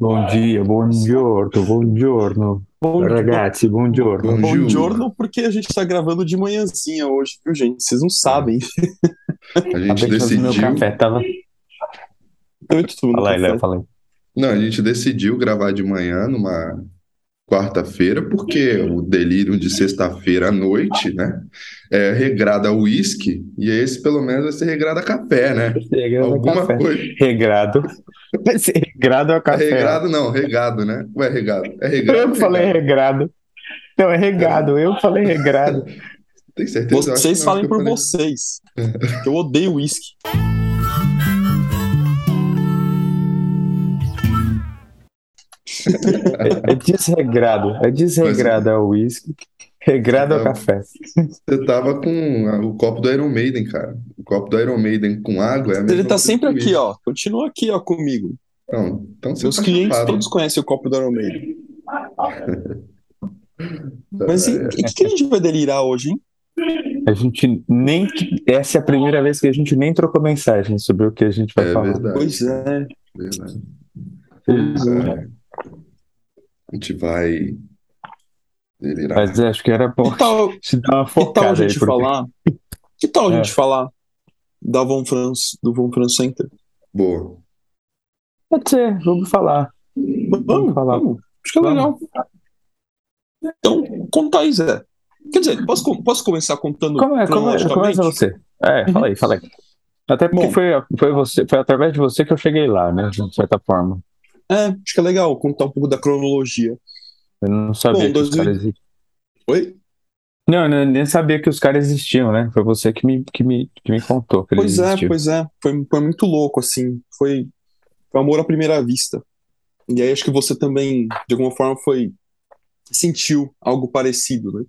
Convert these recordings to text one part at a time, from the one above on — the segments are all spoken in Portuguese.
Bom dia, buongiorno, buongiorno. Bom, Ragazzi, buongiorno. bom giorno, porque a gente tá gravando de manhãzinha hoje, viu, gente? Vocês não sabem. A gente Acabei de fazer meu decidiu. café, tava... Fala aí. Léo, fala aí. Não, a gente decidiu gravar de manhã numa quarta-feira, porque o delírio de sexta-feira à noite, né? É regrada a uísque, e esse pelo menos vai ser regrada a café, né? Regrado Alguma café. coisa. Regrado. Vai ser regrado ao café. Regrado não, regado, né? Ué, regado. É regrado. Eu ou falei regado? regrado. Não, é regado. Eu falei regrado. Tem certeza? Vocês não, falem por falei- vocês. Eu odeio uísque. É, é desregrado. É desregrado ao uísque. Regrado ao Não. café. Você tava com a- o copo do Iron Maiden, cara. O copo do Iron Maiden com água é a mesma Ele tá coisa sempre aqui, ó. Continua aqui, ó, comigo. Não, então você Meus tá clientes chapado. todos conhecem o copo do Iron Maiden. Mas e, É, e o que a gente vai delirar hoje, hein? A gente nem. Essa é a primeira vez que a gente nem trocou mensagem sobre o que a gente vai é falar. verdade, Pois é. verdade. Pois é. É. A gente vai delirar. Mas acho que era bom Que tal, te dar uma que tal a aí, gente porque falar? Que tal a É. gente falar da Von Franz, do Von Franz Center? Boa. Pode ser, vamos falar. Vamos, falar. vamos. Acho que é Vamos. legal. Então, conta aí, Zé. Quer dizer, posso, posso começar contando Como é, como é, começa você. É, fala aí, fala aí. Até porque Bom. foi, foi, você, foi através de você que eu cheguei lá, né? De certa forma. É, acho que é legal contar um pouco da cronologia. Eu não sabia Bom, que os 2000 caras existiam. Oi? Não, eu nem sabia que os caras existiam, né? Foi você que me, que me, que me contou que eles Pois é, existiam. pois é. Foi muito louco, assim. Foi, foi amor à primeira vista. E aí acho que você também, de alguma forma, foi sentiu algo parecido, né?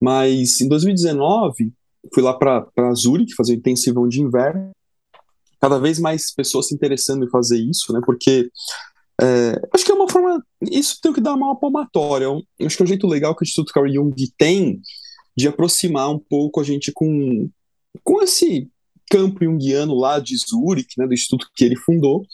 Mas em 2019, fui lá para Zurich fazer o intensivão de inverno. Cada vez mais pessoas se interessando em fazer isso, né? Porque é, acho que é uma forma. Isso tem que dar uma palmatória. Acho que é um jeito legal que o Instituto Carl Jung tem de aproximar um pouco a gente com, com esse campo junguiano lá de Zurich, né, do instituto que ele fundou,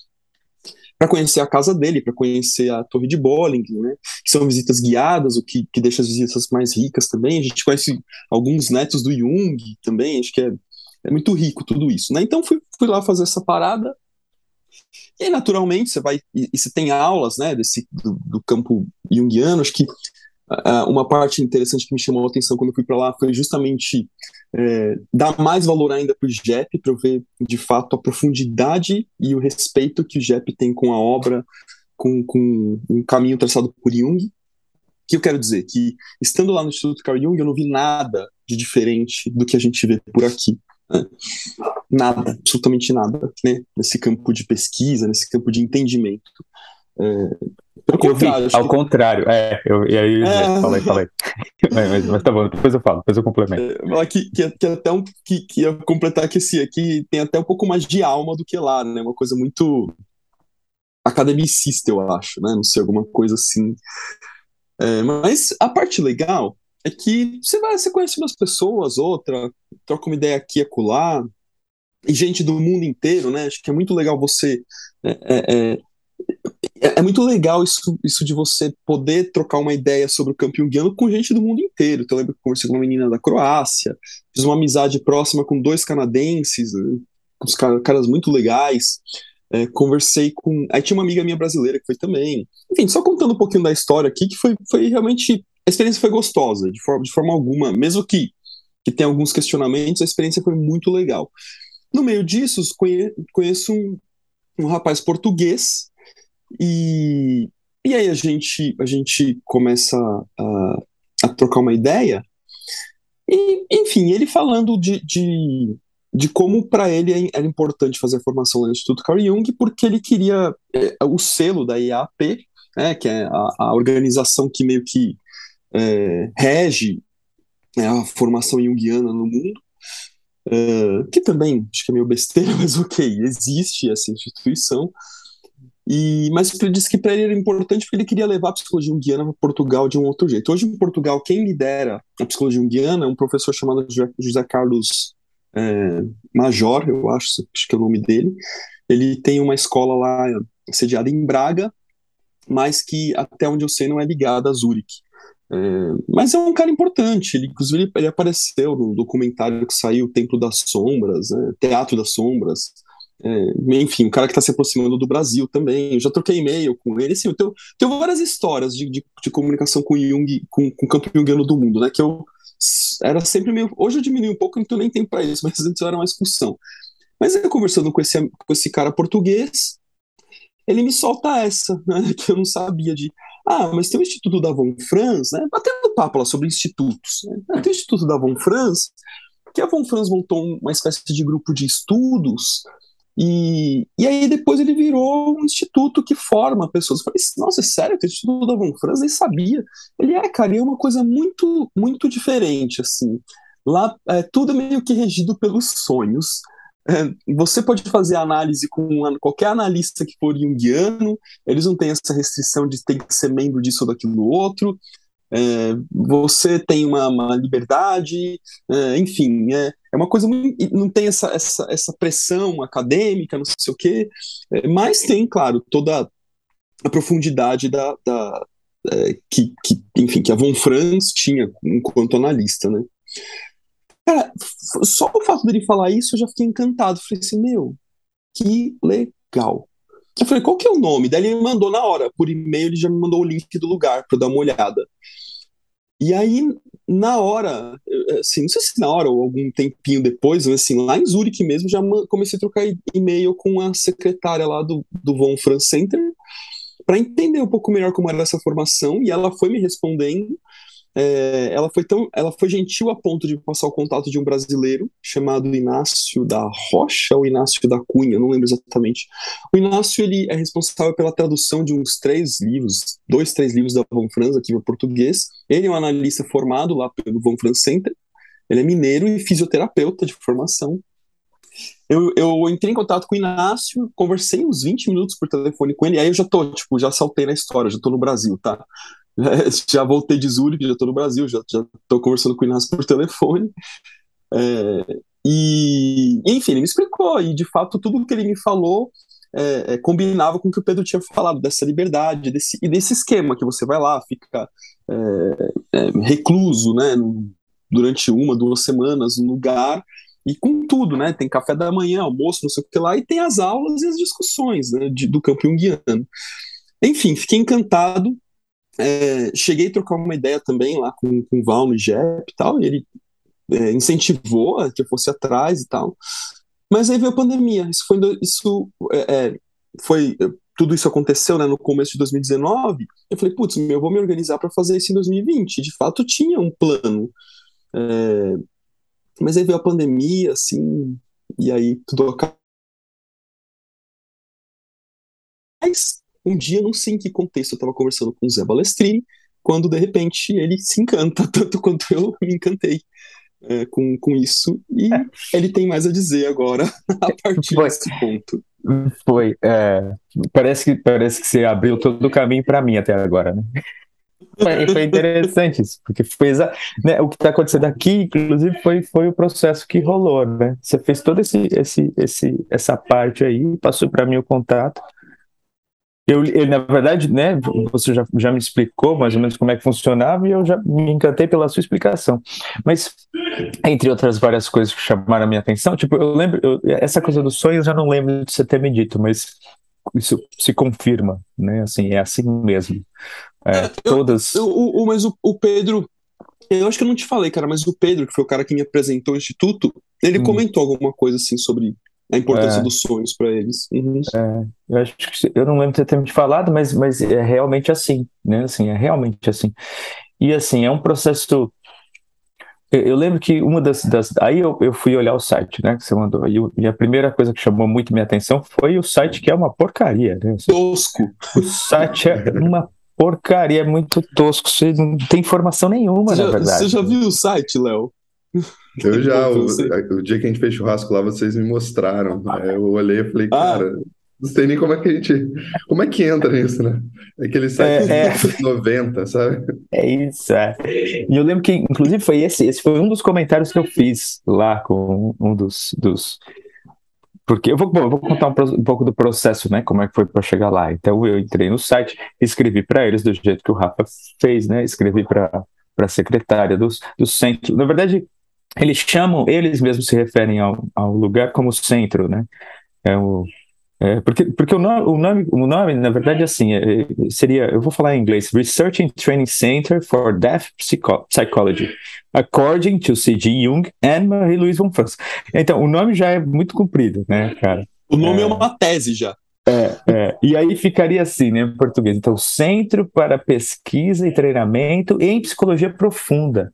para conhecer a casa dele, para conhecer a Torre de Bollinger, né, que são visitas guiadas, o que, que deixa as visitas mais ricas também. A gente conhece alguns netos do Jung também, acho que é, é muito rico tudo isso. Né? Então fui, fui lá fazer essa parada. E aí, naturalmente, você vai. E, e você tem aulas né, desse, do, do campo junguiano. Acho que ah, uma parte interessante que me chamou a atenção quando eu fui para lá foi justamente é, dar mais valor ainda para o JEP, para eu ver de fato a profundidade e o respeito que o JEP tem com a obra, com, com um caminho traçado por Jung. O que eu quero dizer? Que estando lá no Instituto Carl Jung, eu não vi nada de diferente do que a gente vê por aqui. né? Nada, absolutamente nada, né? nesse campo de pesquisa, nesse campo de entendimento. É, Eu vi, ao que contrário. É, eu, e aí, É. aí, fala aí. Mas, mas- tá bom, depois eu falo, depois eu complemento. falar que, que, que até um que, que ia completar que esse aqui tem até um pouco mais de alma do que lá, né? Uma coisa muito academicista, eu acho, né? Não sei, alguma coisa assim. É, mas a parte legal é que você vai, você conhece umas pessoas, outra, troca uma ideia aqui e acolá, e gente do mundo inteiro, né? Acho que é muito legal você. É, é, é, muito legal isso, isso de você poder trocar uma ideia sobre o campo junguiano com gente do mundo inteiro. Então, eu lembro que eu conversei com uma menina da Croácia, fiz uma amizade próxima com dois canadenses, né, uns caras, muito legais. É, conversei com. Aí tinha uma amiga minha brasileira que foi também. Enfim, só contando um pouquinho da história aqui, que foi, foi realmente. A experiência foi gostosa, de forma, de forma alguma. Mesmo que, que tenha alguns questionamentos, a experiência foi muito legal. No meio disso, conhe, conheço um, um rapaz português e, e aí a gente, a gente começa a, a trocar uma ideia. E, enfim, ele falando de, de, de como para ele é, era importante fazer a formação no Instituto Carl Jung, porque ele queria é, o selo da IAP, né, que é a, a organização que meio que é, rege né, a formação junguiana no mundo. Uh, que também acho que é meio besteira, mas ok, existe essa instituição. E, mas ele disse que para ele era importante porque ele queria levar a psicologia junguiana para Portugal de um outro jeito. Hoje, em Portugal, quem lidera a psicologia junguiana é um professor chamado José Carlos é, Major, eu acho, acho que é o nome dele. Ele tem uma escola lá sediada em Braga, mas que até onde eu sei não é ligado a Zurich. É, mas é um cara importante, ele, inclusive ele, ele, apareceu no documentário que saiu, Templo das Sombras, né, Teatro das Sombras, é, enfim, um cara que está se aproximando do Brasil também. Eu já troquei e-mail com ele. Assim, tenho, tenho várias histórias de, de, de comunicação com Jung, com, com o campo junguiano do mundo, né? Que eu era sempre meio. Hoje eu diminui um pouco, tenho nem tempo para isso, mas antes eu era uma discussão. Mas eu conversando com esse, com esse cara português, ele me solta essa, né? Que eu não sabia de. Ah, mas tem o Instituto da Von Franz, né? Batendo papo lá sobre institutos. Né? Tem o Instituto da Von Franz, que a Von Franz montou uma espécie de grupo de estudos e, e aí depois ele virou um instituto que forma pessoas. Eu falei, nossa, é sério? Tem instituto da Von Franz? Nem sabia. Ele é, cara, e é uma coisa muito, muito diferente, assim. Lá é, tudo é meio que regido pelos sonhos. É, você pode fazer análise com qualquer analista que for junguiano, eles não têm essa restrição de ter que ser membro disso ou daquilo outro. É, você tem uma, uma liberdade, é, enfim, é, é uma coisa não tem essa, essa, essa pressão acadêmica, não sei o quê, é, mas tem, claro, toda a profundidade da, da é, que, que, enfim, que a Von Franz tinha enquanto analista, né? Cara, só o fato dele falar isso, eu já fiquei encantado. Falei assim, meu, que legal. Eu falei, qual que é o nome? Daí ele me mandou na hora, por e-mail, ele já me mandou o link do lugar para dar uma olhada. E aí, na hora, assim, não sei se na hora ou algum tempinho depois, mas assim, lá em Zurich mesmo, já comecei a trocar e-mail com a secretária lá do, do Von Franz Center para entender um pouco melhor como era essa formação, e ela foi me respondendo, é, ela foi tão, ela foi gentil a ponto de passar o contato de um brasileiro chamado Inácio da Rocha ou Inácio da Cunha, não lembro exatamente. O Inácio ele é responsável pela tradução de uns três livros, dois, três livros da Von Franz aqui para português. Ele é um analista formado lá pelo Von Franz Center. Ele é mineiro e fisioterapeuta de formação. Eu, eu entrei em contato com o Inácio, conversei uns 20 minutos por telefone com ele, aí eu já tô, tipo, já saltei na história, já tô no Brasil, tá? já voltei de Zurich, já estou no Brasil, já estou conversando com o Inácio por telefone. É, e, enfim, ele me explicou, e de fato tudo que ele me falou é, é, combinava com o que o Pedro tinha falado, dessa liberdade desse, e desse esquema que você vai lá, fica é, é, recluso, né, durante uma, duas semanas no lugar, e com tudo, né, tem café da manhã, almoço, não sei o que lá, e tem as aulas e as discussões né, de, do campo junguiano. Enfim, fiquei encantado, é, cheguei a trocar uma ideia também lá com, com o Val no JEP e tal, e ele é, incentivou que eu fosse atrás e tal. Mas aí veio a pandemia. Isso foi, isso, é, é foi tudo isso aconteceu né, no começo de 2019. Eu falei, putz, eu vou me organizar para fazer isso em 2020. De fato, tinha um plano. É, mas aí veio a pandemia, assim, e aí tudo acabou. Um dia, não sei em que contexto, eu estava conversando com o Zé Balestrini, quando de repente ele se encanta, tanto quanto eu me encantei é, com, com isso, e é. ele tem mais a dizer agora, a partir Foi. desse ponto. Foi. É, parece, que, parece que você abriu todo o caminho para mim até agora, né? Foi, foi interessante isso, porque foi né, o que está acontecendo aqui, inclusive, foi, foi o processo que rolou, né? Você fez toda esse, esse, esse, essa parte aí, passou para mim o contato, eu, eu, na verdade, né, você já, já me explicou mais ou menos como é que funcionava e eu já me encantei pela sua explicação. Mas, entre outras várias coisas que chamaram a minha atenção, tipo, eu lembro, eu, essa coisa dos sonhos eu já não lembro de você ter me dito, mas isso se confirma, né, assim, é assim mesmo. É, é, todas... Eu, o, mas o, o, Pedro, eu acho que eu não te falei, cara, mas o Pedro, que foi o cara que me apresentou o Instituto, ele hum. comentou alguma coisa assim sobre a importância é. dos sonhos para eles. Uhum. É, eu acho que eu não lembro de ter me falado, mas, mas é realmente assim, né? Assim, é realmente assim. E assim, é um processo. Eu, eu lembro que uma das, das. aí eu, eu fui olhar o site, né? Que você mandou. E, e, a primeira coisa que chamou muito minha atenção foi o site, que é uma porcaria, né? Assim, tosco. O site é uma porcaria, é muito tosco. Você não tem informação nenhuma, você na já, verdade. Você já viu o site, Léo? Eu já, o, o, dia que a gente fez churrasco lá, vocês me mostraram. eu olhei e falei, ah. cara, não sei nem como é que a gente. Como é que entra nisso, né? Aquele site é, é. 90, sabe? É isso, é. E eu lembro que, inclusive, foi esse, esse foi um dos comentários que eu fiz lá com um dos, dos porque eu vou, bom, eu vou contar um, um, pouco do processo, né? Como é que foi para chegar lá. Então eu entrei no site, escrevi para eles do jeito que o Rafa fez, né? Escrevi para a secretária do, do centro. Na verdade, eles chamam, eles mesmos se referem ao, ao lugar como centro, né? É o, é, porque porque o, nome, o, nome, o nome, na verdade, assim, é, seria, eu vou falar em inglês, Research and Training Center for Deaf Psycho Psychology, according to C.G. Jung and Marie-Louise von Franz. Então, o nome já é muito comprido, né, cara? O nome é, é uma tese já. É, é, e aí ficaria assim, né, em português. Então, Centro para Pesquisa e Treinamento em Psicologia Profunda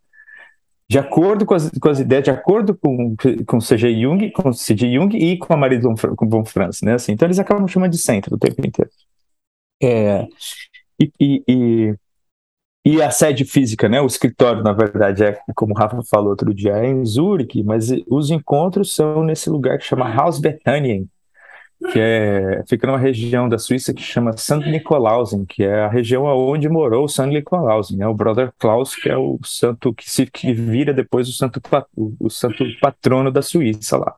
de acordo com as, com as ideias, de acordo com, com C.G. Jung, com C.G. Jung e com a Marie von, von Franz, né? Assim, então eles acabam chamando de centro o tempo inteiro. É, e, e, e, e, a sede física, né? O escritório, na verdade, é como o Rafa falou outro dia, é em Zurique, mas os encontros são nesse lugar que chama Haus Bethanien, que é, fica numa região da Suíça que chama Santo Nicolausen, que é a região aonde morou o Santo Nicolausen, né? o Brother Klaus, que é o santo que se que vira depois o santo, o, santo patrono da Suíça lá.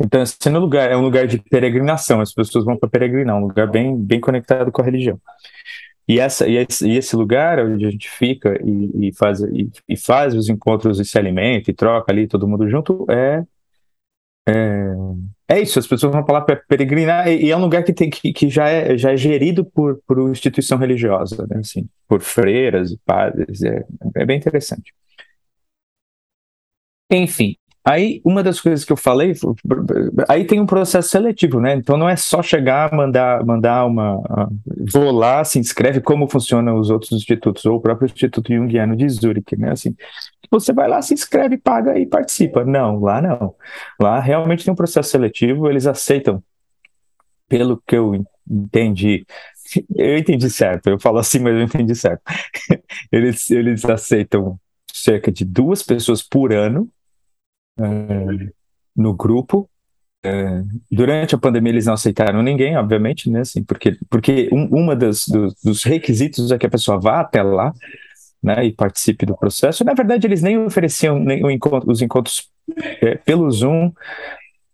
Então, esse é, lugar, é um lugar de peregrinação, as pessoas vão para peregrinar, um lugar bem, bem conectado com a religião. E, essa, e, esse, e esse lugar onde a gente fica e, e faz, e, e, faz os encontros e se alimenta e troca ali todo mundo junto é, é é isso, as pessoas vão falar para peregrinar, e, e, é um lugar que, tem, que, que já, é, já é gerido por, por instituição religiosa, né, assim, por freiras e padres, é, é bem interessante. Enfim, Aí, uma das coisas que eu falei, aí tem um processo seletivo, né? Então não é só chegar, mandar, mandar uma. Vou lá, se inscreve, como funcionam os outros institutos, ou o próprio Instituto Jungiano de Zurich, né? Assim, você vai lá, se inscreve, paga e participa. Não, lá não. Lá realmente tem um processo seletivo, eles aceitam, pelo que eu entendi, eu entendi certo, eu falo assim, mas eu entendi certo. Eles, eles aceitam cerca de duas pessoas por ano é, no grupo. É, durante a pandemia eles não aceitaram ninguém, obviamente, né? Assim, porque porque um, uma das dos, dos, requisitos é que a pessoa vá até lá, né? E participe do processo. Na verdade, eles nem ofereciam nem encontro, os encontros é, pelo Zoom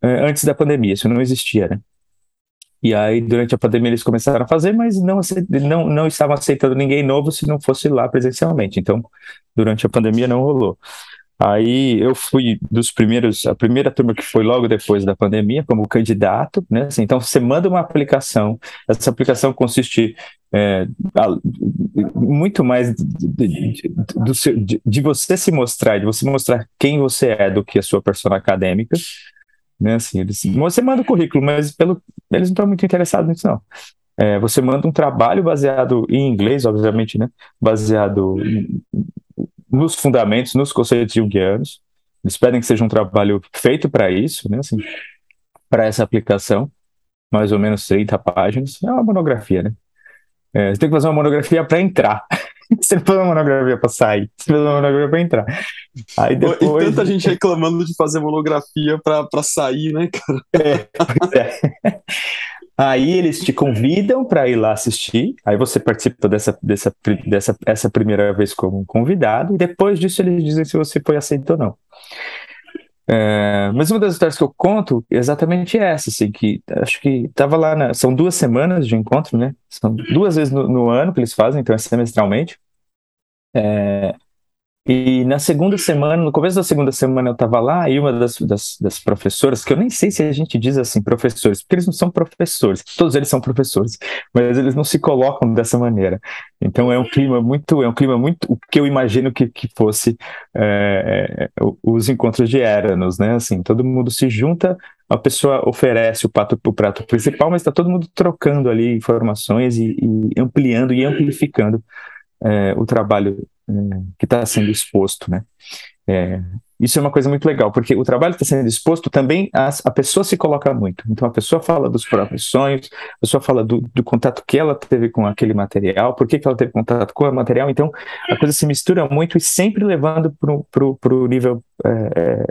é, antes da pandemia. Isso não existia, né? E aí, durante a pandemia, eles começaram a fazer, mas não, não, não estavam aceitando ninguém novo se não fosse lá presencialmente. Então, durante a pandemia, não rolou. Aí eu fui dos primeiros, a primeira turma que foi logo depois da pandemia, como candidato, né? Assim, então você manda uma aplicação, essa aplicação consiste é, muito mais de, de, de, você se mostrar, de você mostrar quem você é do que a sua persona acadêmica, né? Assim, eles, você manda o currículo, mas pelo, eles não estão muito interessados nisso, não. É, você manda um trabalho baseado em inglês, obviamente, né? Baseado nos fundamentos, nos conceitos junguianos. Eles pedem que seja um trabalho feito para isso, né, assim, para essa aplicação, mais ou menos 30 páginas. É uma monografia, né? É, você tem que fazer uma monografia para entrar. você não faz uma monografia para sair, você faz uma monografia para entrar. Aí depois... E tanta gente reclamando de fazer monografia para sair, né, cara? É, pois é. Aí eles te convidam para ir lá assistir, aí você participa dessa, dessa, dessa essa primeira vez como convidado, e depois disso eles dizem se você foi aceito ou não. É, mas uma das histórias que eu conto é exatamente essa, assim, que acho que estava lá, na, são duas semanas de encontro, né? São duas vezes no, no ano que eles fazem, então é semestralmente. É, e na segunda semana, no começo da segunda semana eu estava lá e uma das, das, das, professoras, que eu nem sei se a gente diz assim, professores, porque eles não são professores, todos eles são professores, mas eles não se colocam dessa maneira. Então é um clima muito, é um clima muito, o que eu imagino que, que fosse é, é os encontros de Eranos, né? Assim, todo mundo se junta, a pessoa oferece o prato, o prato principal, mas está todo mundo trocando ali informações e, e ampliando e amplificando é, o trabalho que está sendo exposto, né? É, isso é uma coisa muito legal, porque o trabalho está sendo exposto também, a, a, pessoa se coloca muito. Então a pessoa fala dos próprios sonhos, a pessoa fala do, do contato que ela teve com aquele material, por que, que ela teve contato com o material. Então a coisa se mistura muito e sempre levando para o nível, é, é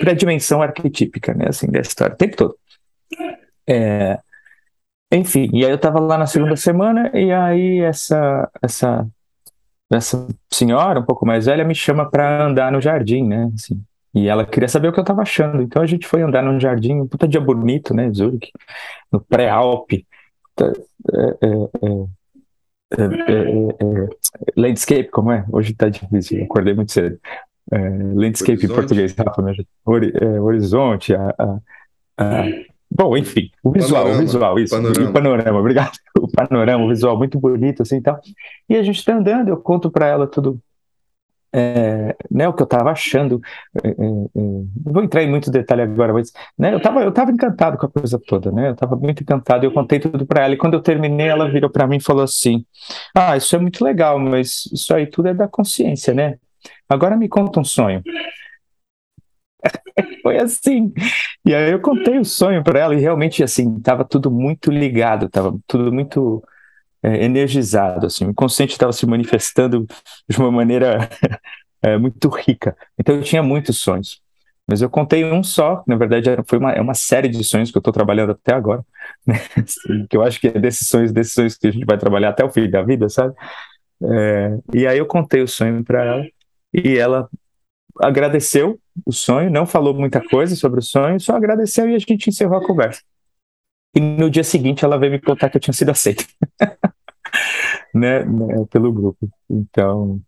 para a dimensão arquetípica, né, assim, da história, o tempo todo. É, enfim, e aí eu estava lá na segunda semana e aí essa essa essa senhora um pouco mais velha me chama para andar no jardim, né? Assim, E ela queria saber o que eu estava achando. Então a gente foi andar num jardim, um puta dia bonito, né, Zurich, no pré-Alpe. É, é, é, landscape, como é? Hoje tá difícil, acordei muito cedo. landscape horizonte. em português, Rafa, né? horizonte, a, a, a, Bom, enfim, o visual, panorama, o visual, isso. Panorama. O panorama, obrigado. O panorama, o visual muito bonito, assim e tal. E a gente tá andando, eu conto para ela tudo é, né, o que eu estava achando, é, é, é, não vou entrar em muito detalhe agora, mas né, eu estava eu tava encantado com a coisa toda, né, eu estava muito encantado, eu contei tudo para ela, e quando eu terminei, ela virou para mim e falou assim, ah, isso é muito legal, mas isso aí tudo é da consciência, né, agora me conta um sonho. Foi assim, e aí eu contei o sonho para ela, e realmente, assim, estava tudo muito ligado, estava tudo muito é, energizado, assim, o inconsciente estava se manifestando de uma maneira é, muito rica. Então eu tinha muitos sonhos, mas eu contei um só, na verdade foi uma, é uma série de sonhos que eu estou trabalhando até agora, né? que eu acho que é desses sonhos, desses sonhos que a gente vai trabalhar até o fim da vida, sabe? É, e aí eu contei o sonho para ela e ela agradeceu o sonho, não falou muita coisa sobre o sonho, só agradeceu e a gente encerrou a conversa. E no dia seguinte ela veio me contar que eu tinha sido aceito. né, né, pelo grupo. Então,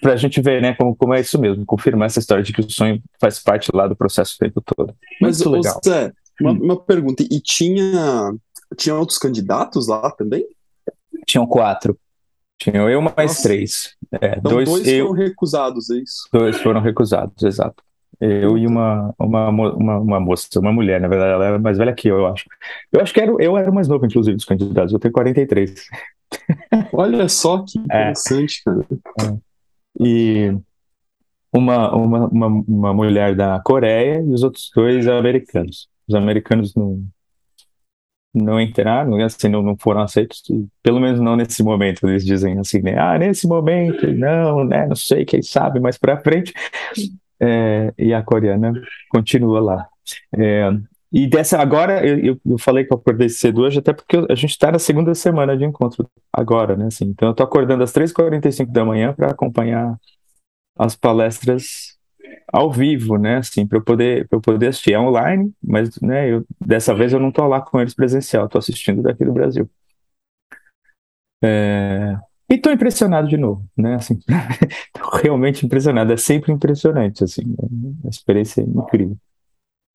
para a gente ver, né, como, como é isso mesmo, confirmar essa história de que o sonho faz parte lá do processo o tempo todo. Mas, Muito legal. Zé, uma, hum. uma pergunta, e tinha, tinha outros candidatos lá também? Tinham quatro. Tinham eu mais Nossa. três. É, então dois, dois eu, foram recusados, é isso? Dois foram recusados, exato. Eu e uma, uma, uma, uma, moça, uma mulher, na verdade, ela era mais velha que eu, eu acho. Eu acho que era, eu era mais novo, inclusive, dos candidatos, eu tenho 43. Olha só que é. interessante, é. cara. É. E uma, uma, uma, uma mulher da Coreia e os outros dois americanos. Os americanos não, não entraram, assim, não, não foram aceitos, pelo menos não nesse momento, eles dizem assim, né, ah, nesse momento, não, né, não sei, quem sabe, mais para frente, é, e a coreana continua lá. É, e dessa agora, eu, eu falei que eu acordei cedo hoje, até porque a gente está na segunda semana de encontro agora, né? Assim, então eu estou acordando às 3h45 da manhã para acompanhar as palestras ao vivo, né? Assim, para eu poder eu poder assistir. É online, mas né, eu, dessa vez eu não estou lá com eles presencial, estou assistindo daqui do Brasil. É, e estou impressionado de novo, né? Assim, realmente impressionado. É sempre impressionante, assim. É a experiência é incrível.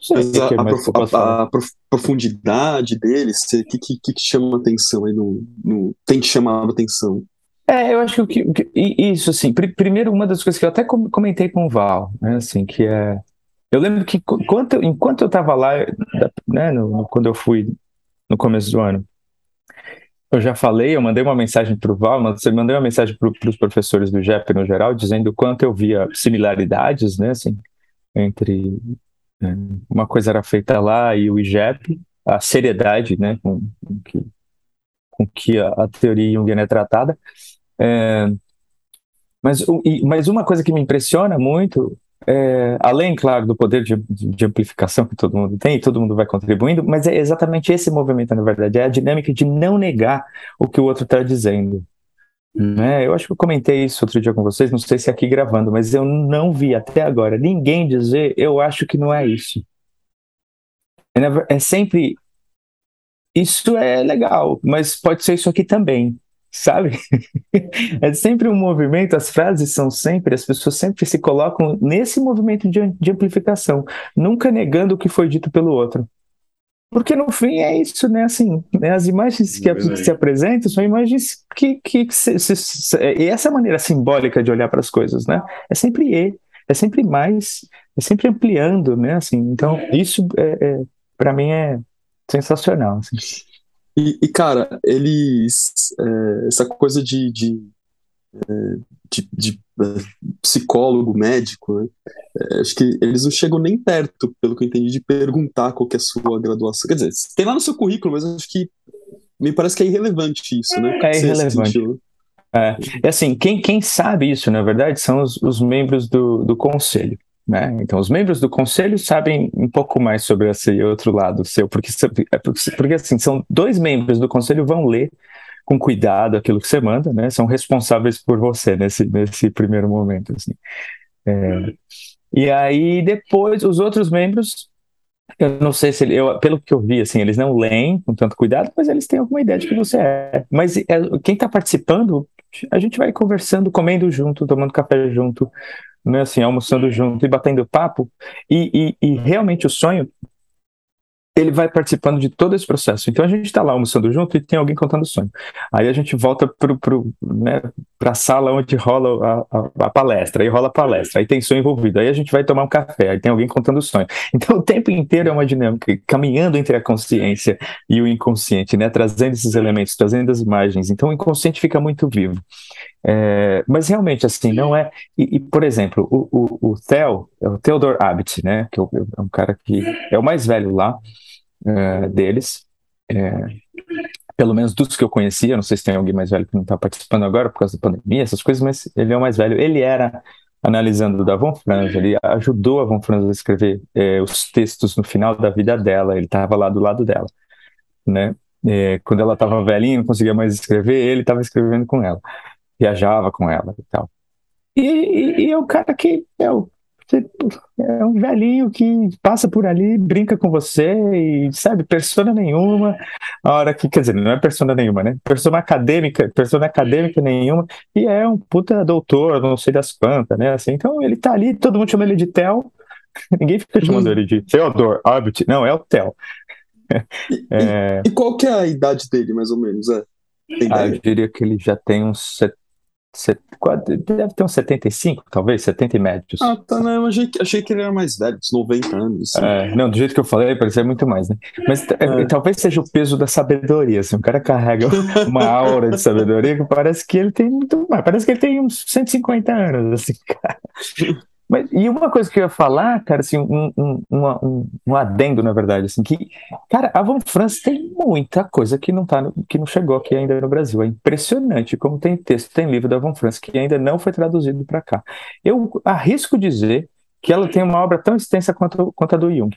Mas a, a, prof, a, a profundidade deles, o que, que, que chama atenção aí no, no, tem que chamar atenção? É, eu acho que, que isso assim, pr primeiro uma das coisas que eu até comentei com o Val, né, assim, que é, eu lembro que enquanto, enquanto eu estava lá, né, no, quando eu fui no começo do ano, eu já falei, eu mandei uma mensagem para o Val, você mandei uma mensagem para os professores do JEP no geral, dizendo o quanto eu via similaridades, né, assim, entre é, uma coisa era feita lá e o IGEP, a seriedade, né, com, com que, com que a, a teoria junguiana é tratada. É, mas, mas uma coisa que me impressiona muito é, além, claro, do poder de, de, amplificação que todo mundo tem, e todo mundo vai contribuindo, mas é exatamente esse movimento, na verdade, é a dinâmica de não negar o que o outro está dizendo. Né? Eu acho que eu comentei isso outro dia com vocês, não sei se é aqui gravando, mas eu não vi até agora ninguém dizer eu acho que não é isso. É, é sempre isso é legal, mas pode ser isso aqui também sabe? é sempre um movimento, as frases são sempre, as pessoas sempre se colocam nesse movimento de, de amplificação, nunca negando o que foi dito pelo outro. Porque no fim é isso, né? Assim, né? as imagens que, que, se apresentam são imagens que. que, que se, se, se, e essa maneira simbólica de olhar para as coisas, né? É sempre E, é sempre mais, é sempre ampliando, né? Assim, então, isso, é, é para mim, é sensacional. Assim. E, e cara, eles. É, essa coisa de, de, é, de, de é, psicólogo, médico, né? É, acho que eles não chegam nem perto, pelo que eu entendi, de perguntar qual é a sua graduação. Quer dizer, tem lá no seu currículo, mas acho que me parece que é irrelevante isso, né? É irrelevante. É, é assim, quem, quem sabe isso, na verdade, são os, os membros do, do conselho. Né? Então, os membros do conselho sabem um pouco mais sobre esse outro lado seu, porque, é porque assim, são dois membros do conselho vão ler com cuidado aquilo que você manda, né? São responsáveis por você nesse, nesse primeiro momento, assim. É, e aí depois os outros membros, eu não sei se ele, eu, pelo que eu vi, assim, eles não leem com tanto cuidado, mas eles têm alguma ideia de que você é. Mas é, quem está participando, a gente vai conversando, comendo junto, tomando café junto, né, assim, almoçando junto e batendo papo. E, e, e realmente o sonho ele vai participando de todo esse processo. Então a gente está lá almoçando junto e tem alguém contando o sonho. Aí a gente volta para né, a sala onde rola a, a, a, palestra, aí rola a palestra, aí tem sonho envolvido, aí a gente vai tomar um café, aí tem alguém contando o sonho. Então o tempo inteiro é uma dinâmica, caminhando entre a consciência e o inconsciente, né, trazendo esses elementos, trazendo as imagens. Então o inconsciente fica muito vivo. É, mas realmente, assim, não é. E, e por exemplo, o, o, o Theo, é o Theodor Abbott, né, que é um cara que é o mais velho lá é, deles, é, pelo menos dos que eu conhecia. Não sei se tem alguém mais velho que não está participando agora por causa da pandemia, essas coisas, mas ele é o mais velho. Ele era analisando da Von Franz, ele ajudou a Von Franz a escrever é, os textos no final da vida dela, ele estava lá do lado dela, né? É, quando ela estava velhinha, não conseguia mais escrever, ele estava escrevendo com ela viajava com ela e tal. E, e, e é o cara que é, o, é um velhinho que passa por ali, brinca com você e, sabe, persona nenhuma. A hora que, quer dizer, não é persona nenhuma, né? Persona acadêmica, persona acadêmica nenhuma. E é um puta doutor, não sei das quantas, né? Assim, então ele tá ali, todo mundo chama ele de Theo. Ninguém fica chamando uhum. ele de Theodore Abbott. Não, é o Theo. E, é... e, qual que é a idade dele, mais ou menos? É? Ah, eu diria que ele já tem uns deve ter uns 75, talvez, 70 médios. Ah, tá, não, eu achei, achei que ele era mais velho, uns 90 anos. Assim. É, não, do jeito que eu falei, parecia muito mais, né? Mas é. é. talvez seja o peso da sabedoria, assim, o cara carrega uma aura de sabedoria que parece que ele tem muito mais, parece que ele tem uns 150 anos, assim, cara. Mas, e uma coisa que eu ia falar, cara, assim, um, um, um, um adendo, na verdade, assim, que, cara, a Von France tem muita coisa que não, tá no, que não chegou aqui ainda no Brasil. É impressionante como tem texto, tem livro da Von France que ainda não foi traduzido para cá. Eu arrisco dizer que ela tem uma obra tão extensa quanto, quanto a do Jung.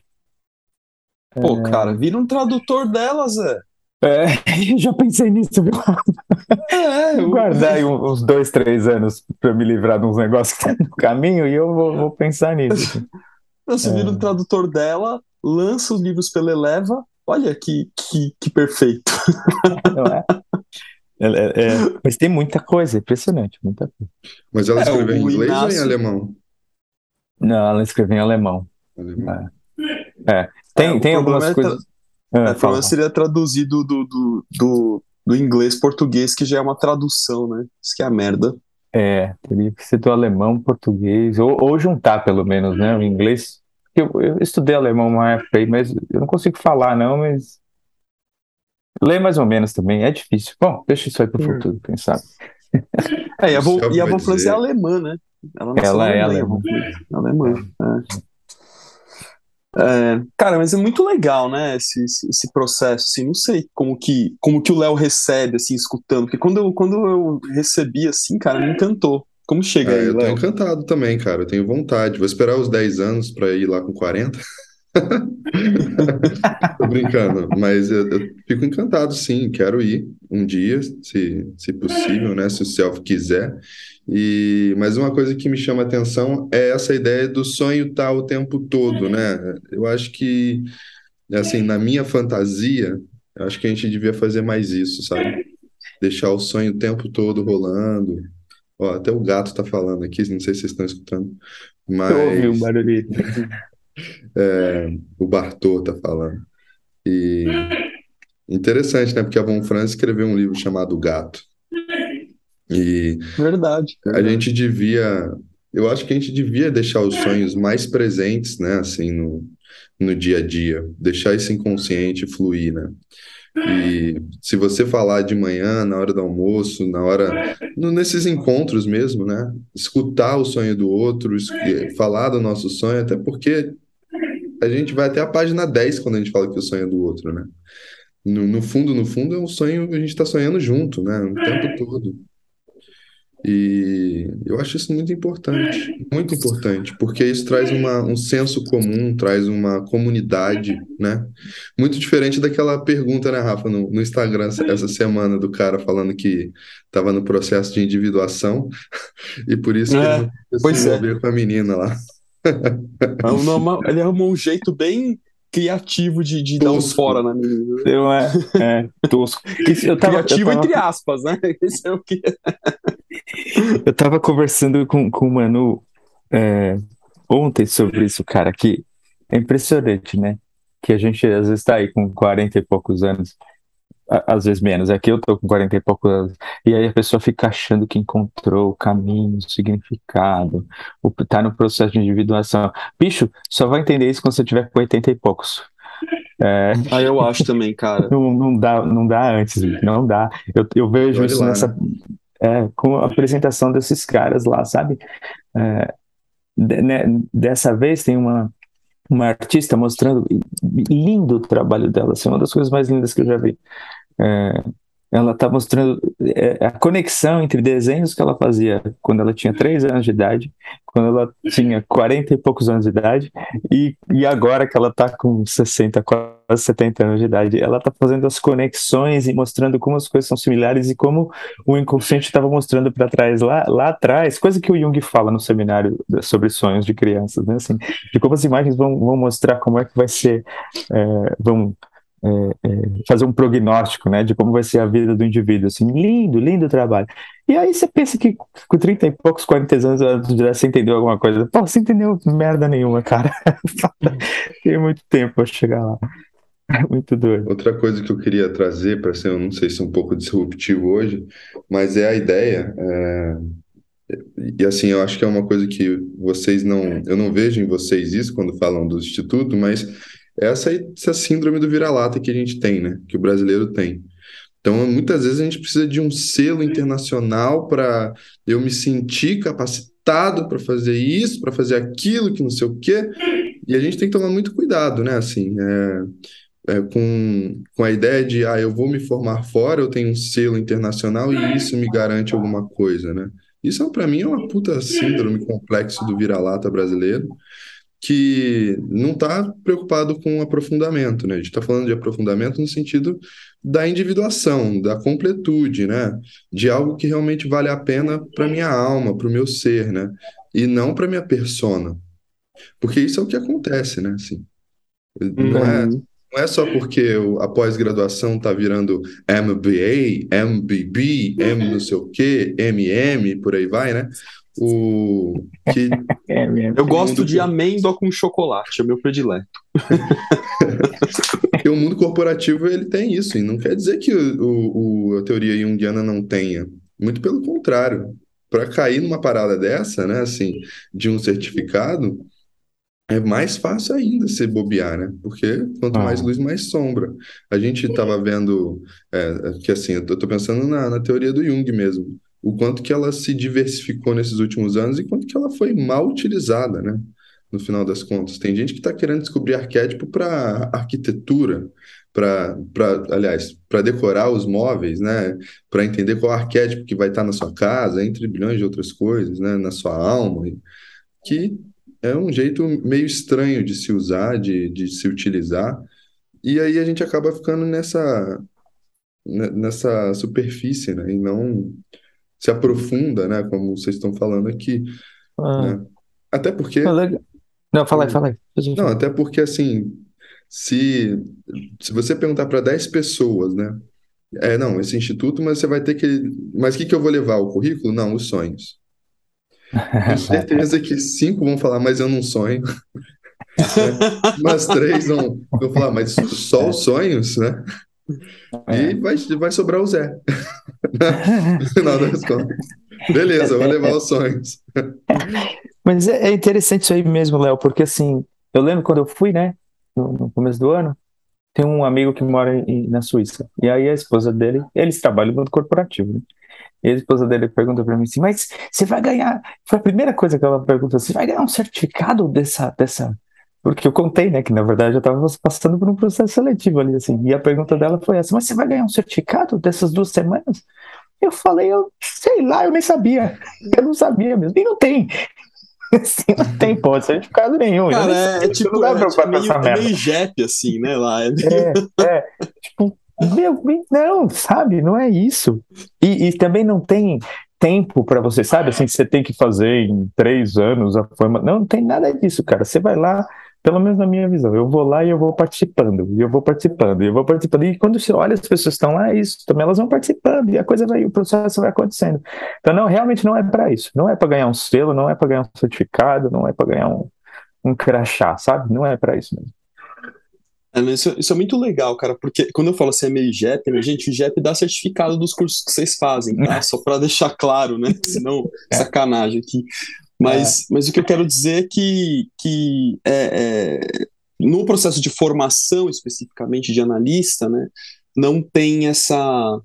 Pô, é... cara, vira um tradutor dela, Zé. É, já pensei nisso, viu? É, eu... Guardar uns dois, três anos para me livrar de uns negócios que estão no caminho e eu vou, vou pensar nisso. Você é. vira um tradutor dela, lança os livros pela Eleva, olha que, que, que perfeito. É? É, é, é, mas tem muita coisa, impressionante, muita coisa. Mas ela é, escreveu em inglês Inácio... ou em alemão? Não, ela escreveu em alemão. alemão. É. Tem, tem algumas coisas. É, é, fala, seria traduzido do, do, do, do inglês português, que já é uma tradução, né? Isso que é a merda. É, teria que ser do alemão, português, ou, ou juntar pelo menos, né? O inglês. Eu, eu estudei alemão uma época aí, mas eu não consigo falar, não, mas. Ler mais ou menos também, é difícil. Bom, deixa isso aí pro hum. futuro, quem sabe. É, e a, Von, e a Von Franz é alemã, né? Ela, ela é alemã. Alemã. É. É, cara, mas é muito legal, né, esse, esse processo, assim, não sei como que, como que o Léo recebe, assim, escutando, porque quando eu, quando eu recebi, assim, cara, me encantou. Como chega é, aí, Eu Léo? tô encantado também, cara, eu tenho vontade, vou esperar os 10 anos para ir lá com 40. Tô brincando, mas eu, eu, fico encantado, sim. Quero ir um dia, se, se possível, né? Se o Self quiser. E, mas uma coisa que me chama atenção é essa ideia do sonho estar o tempo todo, né? Eu acho que, assim, na minha fantasia, eu acho que a gente devia fazer mais isso, sabe? Deixar o sonho o tempo todo rolando. Ó, até o gato tá falando aqui, não sei se vocês estão escutando. Mas... Eu ouvi um barulhinho. É, o Bartô tá falando. E interessante, né? Porque a Von Franz escreveu um livro chamado Gato. E verdade, verdade. a gente devia, eu acho que a gente devia deixar os sonhos mais presentes, né? Assim, no, no dia a dia, deixar esse inconsciente fluir, né? E se você falar de manhã, na hora do almoço, na hora. No, nesses encontros mesmo, né? Escutar o sonho do outro, falar do nosso sonho, até porque a gente vai até a página 10 quando a gente fala que o sonho é do outro, né? No, no fundo, no fundo, é um sonho, a gente está sonhando junto, né? O tempo todo. E eu acho isso muito importante, muito importante, porque isso traz uma, um senso comum, traz uma comunidade, né? Muito diferente daquela pergunta, né, Rafa, no, no Instagram essa semana do cara falando que estava no processo de individuação e por isso que É, ele não se é. envolver com a menina lá. É ele arrumou um jeito bem criativo de, de dar Tosco. fora na menina. Eu, é, é, tosco. Isso, eu tava, eu Criativo tava- entre aspas, né? Esse é o que. Eu tava conversando com, com o Manu é, ontem sobre isso, cara, que é impressionante, né? Que a gente às vezes tá aí com 40 e poucos anos, às vezes menos, é que eu tô com 40 e poucos anos, e aí a pessoa fica achando que encontrou o caminho, o significado, o, tá no processo de individuação. Bicho, só vai entender isso quando você tiver com 80 e poucos. É, Ah, eu acho também, cara. não, não dá, não dá antes, não dá. Eu, eu vejo isso lá, nessa, é, com a apresentação desses caras lá, sabe? É, né, dessa vez tem uma, uma artista mostrando lindo o trabalho dela, assim, uma das coisas mais lindas que eu já vi. É, ela está mostrando a conexão entre desenhos que ela fazia quando ela tinha 3 anos de idade, quando ela tinha 40 e poucos anos de idade, e, e agora que ela está com 60, quase 70 anos de idade. Ela está fazendo as conexões e mostrando como as coisas são similares e como o inconsciente estava mostrando para trás, lá, lá atrás, coisa que o Jung fala no seminário sobre sonhos de crianças, né? Assim, de como as imagens vão, vão mostrar como é que vai ser, é, vão é, é, fazer um prognóstico, né, de como vai ser a vida do indivíduo, assim, lindo, lindo trabalho. E aí você pensa que com 30 e poucos, 40 anos, você entendeu alguma coisa. Pô, você entendeu merda nenhuma, cara. Tem muito tempo pra chegar lá. É muito doido. Outra coisa que eu queria trazer para ser, eu não sei se é um pouco disruptivo hoje, mas é a ideia. é, E assim, eu acho que é uma coisa que vocês não. Eu não vejo em vocês isso quando falam do Instituto, mas essa, essa síndrome do vira-lata que a gente tem, né? Que o brasileiro tem. Então, muitas vezes a gente precisa de um selo internacional para eu me sentir capacitado para fazer isso, para fazer aquilo, que não sei o quê. E a gente tem que tomar muito cuidado, né? Assim, é, é, com, com a ideia de, ah, eu vou me formar fora, eu tenho um selo internacional e isso me garante alguma coisa, né? Isso, para mim, é uma puta síndrome complexo do vira-lata brasileiro que não está preocupado com aprofundamento, né? A gente está falando de aprofundamento no sentido da individuação, da completude, né? De algo que realmente vale a pena para minha alma, para o meu ser, né? E não para minha persona. Porque isso é o que acontece, né? Assim, não é, Uhum. não é só porque a pós-graduação está virando MBA, MBB, M não sei o quê, MM, por aí vai, né? O, que É, é, Eu gosto de que- amêndoa com chocolate, é o meu predileto. Porque o mundo corporativo ele tem isso, e não quer dizer que o, o- a teoria junguiana não tenha. Muito pelo contrário. Para cair numa parada dessa, né, assim, de um certificado, é mais fácil ainda se bobear, né? Porque quanto mais Ah. luz, mais sombra. A gente estava vendo, é, que assim, eu estou pensando na, na teoria do Jung mesmo, o quanto que ela se diversificou nesses últimos anos e quanto que ela foi mal utilizada, né? No final das contas. Tem gente que está querendo descobrir arquétipo para arquitetura, para, aliás, para decorar os móveis, né? Para entender qual arquétipo que vai estar na sua casa, entre bilhões de outras coisas, né? Na sua alma, que é um jeito meio estranho de se usar, de, de se utilizar, e aí a gente acaba ficando nessa, ne- nessa superfície, né? E não se aprofunda, né? Como vocês estão falando aqui, Ah, né? Até porque, ah. Não, fala aí, fala aí. não, até porque assim, se, se você perguntar para 10 pessoas, né? É, não, esse instituto, mas você vai ter que. Mas o que que eu vou levar? O currículo? Não, os sonhos. Tenho certeza que cinco vão falar, mas eu não sonho. Mas três vão, vão falar, mas só os sonhos, né? E vai, vai sobrar o Zé. No final das contas. Beleza, vou levar os sonhos. Mas é, é interessante isso aí mesmo, Léo, porque assim, eu lembro quando eu fui, né, no, no começo do ano, tem um amigo que mora em- na Suíça. E aí a esposa dele, eles trabalham no mundo corporativo, né? E a esposa dele pergunta pra mim assim, mas você vai ganhar, foi a primeira coisa que ela perguntou, você vai ganhar um certificado dessa, dessa, porque eu contei, né, que na verdade eu estava passando por um processo seletivo ali, assim, e a pergunta dela foi essa, mas você vai ganhar um certificado dessas duas semanas? Eu falei, eu sei lá, eu nem sabia. Eu não sabia mesmo. E não tem. Assim, não tem pô, certificado nenhum. Cara, é, é, tipo, é, tipo meio, é meio JEP, assim, né? Lá. É, é, é tipo, meu, não, sabe? Não é isso. E, e também não tem tempo para você, sabe? Assim, você tem que fazer em três anos a forma. Não, não tem nada disso, cara. Você vai lá, pelo menos na minha visão, eu vou lá e eu vou participando, e eu vou participando, e eu vou participando. E quando você olha, as pessoas estão lá, é isso, também elas vão participando, e a coisa vai, o processo vai acontecendo. Então, não, realmente não é para isso. Não é para ganhar um selo, não é para ganhar um certificado, não é para ganhar um, um crachá, sabe? Não é para isso mesmo. É, isso, isso, é muito legal, cara, porque quando eu falo assim, é meio JEP, né, gente, o JEP dá certificado dos cursos que vocês fazem, tá? Só para deixar claro, né? Senão, é. sacanagem aqui. Mas, é. mas o que eu quero dizer é que, que é, é, no processo de formação, especificamente de analista, né, não tem essa,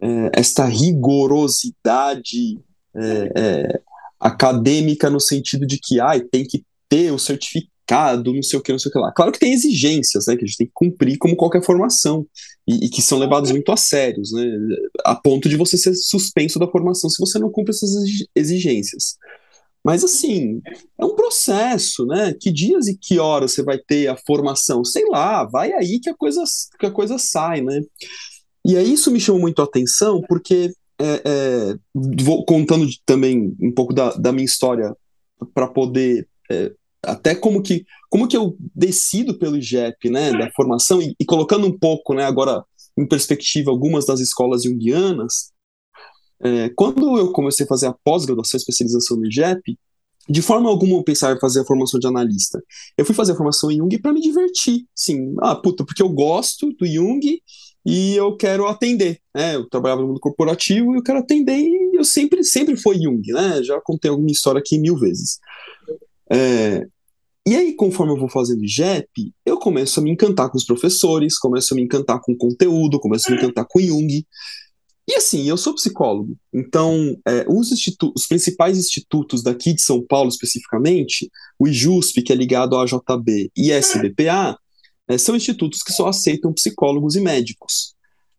é, essa rigorosidade é, acadêmica no sentido de que ah, tem que ter o certificado não sei o que, não sei o que lá. Claro que tem exigências, né, que a gente tem que cumprir como qualquer formação, e, e que são levados muito a sérios, né, a ponto de você ser suspenso da formação se você não cumpre essas exigências. Mas assim, é um processo, né? Que dias e que horas você vai ter a formação? Sei lá, vai aí que a coisa, que a coisa sai, né? E aí isso me chamou muito a atenção, porque é, é, vou contando também um pouco da, da minha história para poder é, até como que como que eu decido pelo IGEP, né, da formação e, e, colocando um pouco, né, agora em perspectiva algumas das escolas junguianas, é, quando eu comecei a fazer a pós-graduação, especialização no IGEP, de forma alguma eu pensava em fazer a formação de analista. Eu fui fazer a formação em Jung para me divertir, sim, ah, puta, porque eu gosto do Jung e eu quero atender, né? Eu trabalhava no mundo corporativo e eu quero atender e eu sempre, sempre foi Jung, né? Já contei alguma história aqui mil vezes. É, e aí, conforme eu vou fazendo JEP, eu começo a me encantar com os professores, começo a me encantar com o conteúdo, começo a me encantar com Jung. E assim, eu sou psicólogo, então é, os, os, principais institutos daqui de São Paulo especificamente, o IJUSP, que é ligado à JB, e SBPA, é, são institutos que só aceitam psicólogos e médicos.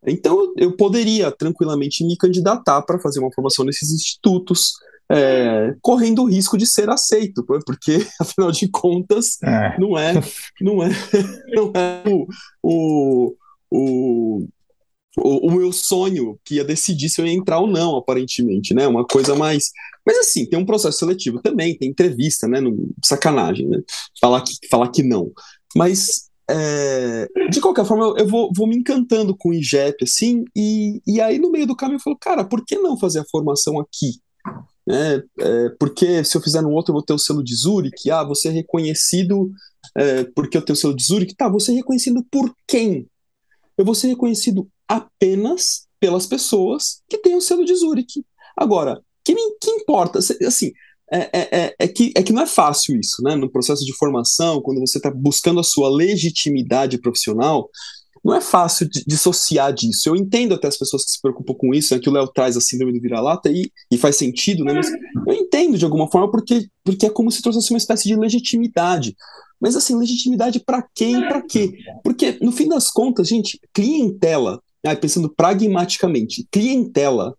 Então eu poderia tranquilamente me candidatar para fazer uma formação nesses institutos, é, correndo o risco de ser aceito, porque afinal de contas é. não é não é não é o, o, o, o, meu sonho que ia decidir se eu ia entrar ou não, aparentemente, né? Uma coisa mais. Mas assim, tem um processo seletivo também, tem entrevista, né? No, sacanagem, né? Falar que, falar que não. Mas é, de qualquer forma, eu, eu vou, vou, me encantando com o IGEP, assim, e, e aí no meio do caminho eu falo, cara, por que não fazer a formação aqui? É, é, porque se eu fizer no outro eu vou ter o selo de Zurich, ah, você é reconhecido é, porque eu tenho o selo de Zurich, tá, você é reconhecido por quem? Eu vou ser reconhecido apenas pelas pessoas que têm o selo de Zurich. Agora, que, que importa? Assim, é, é, é, é, que, é que não é fácil isso, né? No processo de formação, quando você está buscando a sua legitimidade profissional, não é fácil de, dissociar disso. Eu entendo até as pessoas que se preocupam com isso, né, que o Léo traz a síndrome do vira-lata e, e faz sentido, né? Mas eu entendo de alguma forma porque, porque é como se trouxesse uma espécie de legitimidade. Mas assim, legitimidade para quem e para quê? Porque no fim das contas, gente, clientela, ah, pensando pragmaticamente, clientela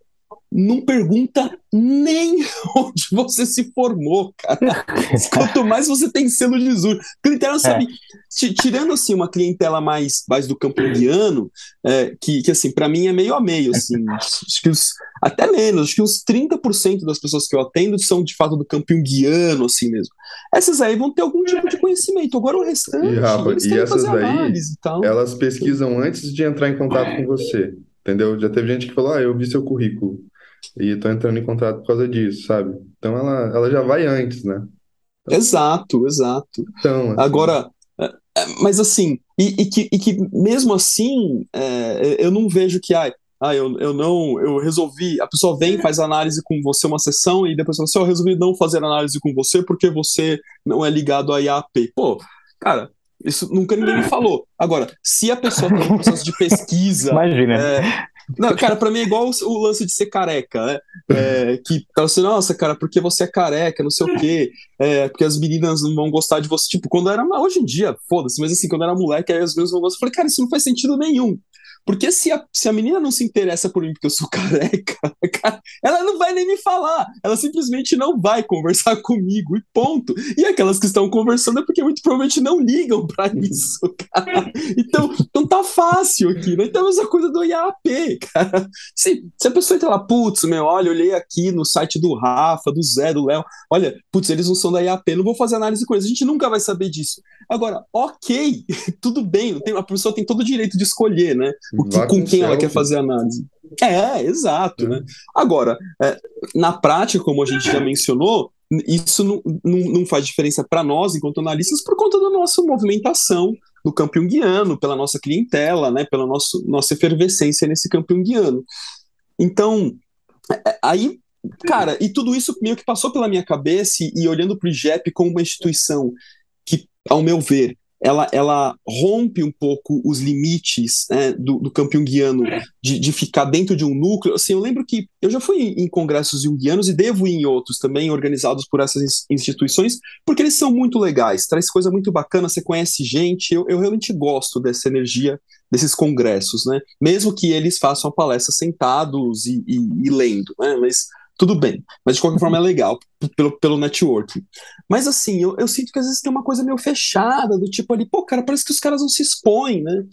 não pergunta nem onde você se formou, cara. Quanto mais você tem selo de Zur. Clientela sabe. É. Tirando assim uma clientela mais, mais do campo é, que, que assim, para mim é meio a meio, assim. acho que os, até menos, acho que uns 30% das pessoas que eu atendo são de fato do campo guiano, assim mesmo. Essas aí vão ter algum tipo de conhecimento. Agora o restante, e, Rafa, e essas daí, elas pesquisam antes de entrar em contato com você. Entendeu? Já teve gente que falou: Ah, eu vi seu currículo e tô entrando em contato por causa disso, sabe? Então ela, ela já vai antes, né? Exato, exato. Então, assim... Agora, é, é, mas assim, e, e, que, e que mesmo assim, é, eu não vejo que, ai, ah, eu, eu não, eu resolvi, a pessoa vem, faz análise com você uma sessão e depois fala assim, eu resolvi não fazer análise com você porque você não é ligado a IAP. Pô, cara, isso nunca ninguém me falou. Agora, se a pessoa tem um processo de pesquisa. Imagina. É, não, cara, pra mim é igual o, lance de ser careca, né? É, que fala assim, nossa, cara, porque você é careca, não sei o quê, é, porque as meninas não vão gostar de você. Tipo, quando era. Hoje em dia, foda-se, mas assim, quando era moleque, aí as meninas não gostam. Eu falei, cara, isso não faz sentido nenhum. Porque se a, se a menina não se interessa por mim porque eu sou careca, ela não vai nem me falar. Ela simplesmente não vai conversar comigo e ponto. E aquelas que estão conversando é porque muito provavelmente não ligam para isso, cara. Então, então tá fácil aqui, né? Então, essa coisa do IAP, cara. Se, se a pessoa entra lá, putz, meu, olha, olhei aqui no site do Rafa, do Zé, do Léo, olha, putz, eles não são da IAP, não vou fazer análise com eles. A gente nunca vai saber disso. Agora, ok, tudo bem, a pessoa tem todo o direito de escolher, né? O que, com quem ela quer fazer análise. É, exato, né? Agora, é, na prática, como a gente já mencionou, isso não, não, não faz diferença para nós, enquanto analistas, por conta da nossa movimentação no campo junguiano, pela nossa clientela, né, pela nosso, nossa efervescência nesse campo junguiano. Então, é, é, aí, cara, e tudo isso meio que passou pela minha cabeça, e, e olhando para o IGEP como uma instituição que, ao meu ver, ela, ela rompe um pouco os limites né, do, do campo junguiano de, de ficar dentro de um núcleo. Assim, eu lembro que eu já fui em, em congressos junguianos e devo ir em outros também, organizados por essas instituições, porque eles são muito legais, traz coisa muito bacana, você conhece gente, eu, eu realmente gosto dessa energia desses congressos, né? Mesmo que eles façam a palestra sentados e, e, e lendo, né? Mas tudo bem. Mas de qualquer forma é legal, pelo, pelo networking. Mas assim, eu, eu sinto que às vezes tem uma coisa meio fechada, do tipo ali, pô, cara, parece que os caras não se expõem, né?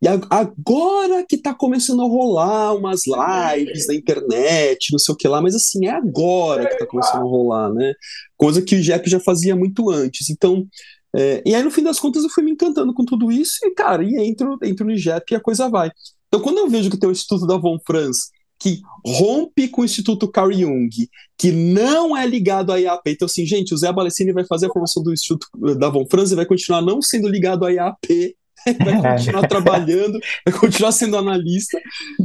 E agora que tá começando a rolar umas lives na internet, não sei o que lá, mas assim, é agora que tá começando a rolar, né? Coisa que o Jeff já fazia muito antes. Então, é, e aí no fim das contas eu fui me encantando com tudo isso e, cara, e entro, entro no IGEP e a coisa vai. Então, quando eu vejo que tem o Instituto da Von Franz que rompe com o Instituto Carl Jung, que não é ligado à IAP. Então, assim, gente, o Zé Balestini vai fazer a formação do Instituto da Von Franz e vai continuar não sendo ligado à IAP, vai continuar trabalhando, vai continuar sendo analista.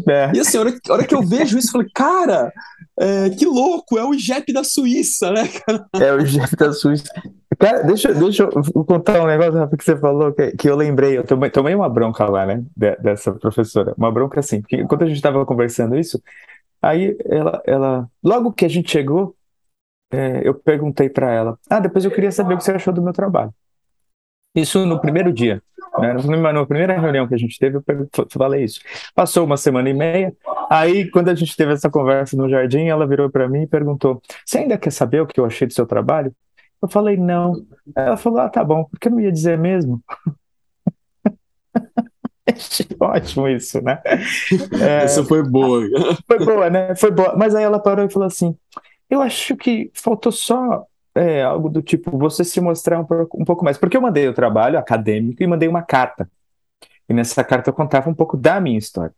É. E assim, a hora, a hora, que eu vejo isso, eu falei, cara, é, que louco, é o IGEP da Suíça, né, cara? É o IGEP da Suíça. Cara, deixa, deixa eu contar um negócio Rafa, que você falou que, que eu lembrei. Eu tomei, tomei uma bronca lá, né? De, dessa professora. Uma bronca assim, porque quando a gente estava conversando isso, aí ela, ela. Logo que a gente chegou, é, eu perguntei para ela: Ah, depois eu queria saber o que você achou do meu trabalho. Isso no primeiro dia. Né? Na primeira reunião que a gente teve, eu falei isso. Passou uma semana e meia. Aí, quando a gente teve essa conversa no jardim, ela virou para mim e perguntou: Você ainda quer saber o que eu achei do seu trabalho? Eu falei, não. Ela falou, ah, tá bom, porque eu não ia dizer mesmo. Ótimo isso, né? É, Essa foi boa. Foi boa, né? Foi boa. Mas aí ela parou e falou assim: Eu acho que faltou só é, algo do tipo você se mostrar um, um pouco mais. Porque eu mandei o trabalho acadêmico e mandei uma carta. E nessa carta eu contava um pouco da minha história.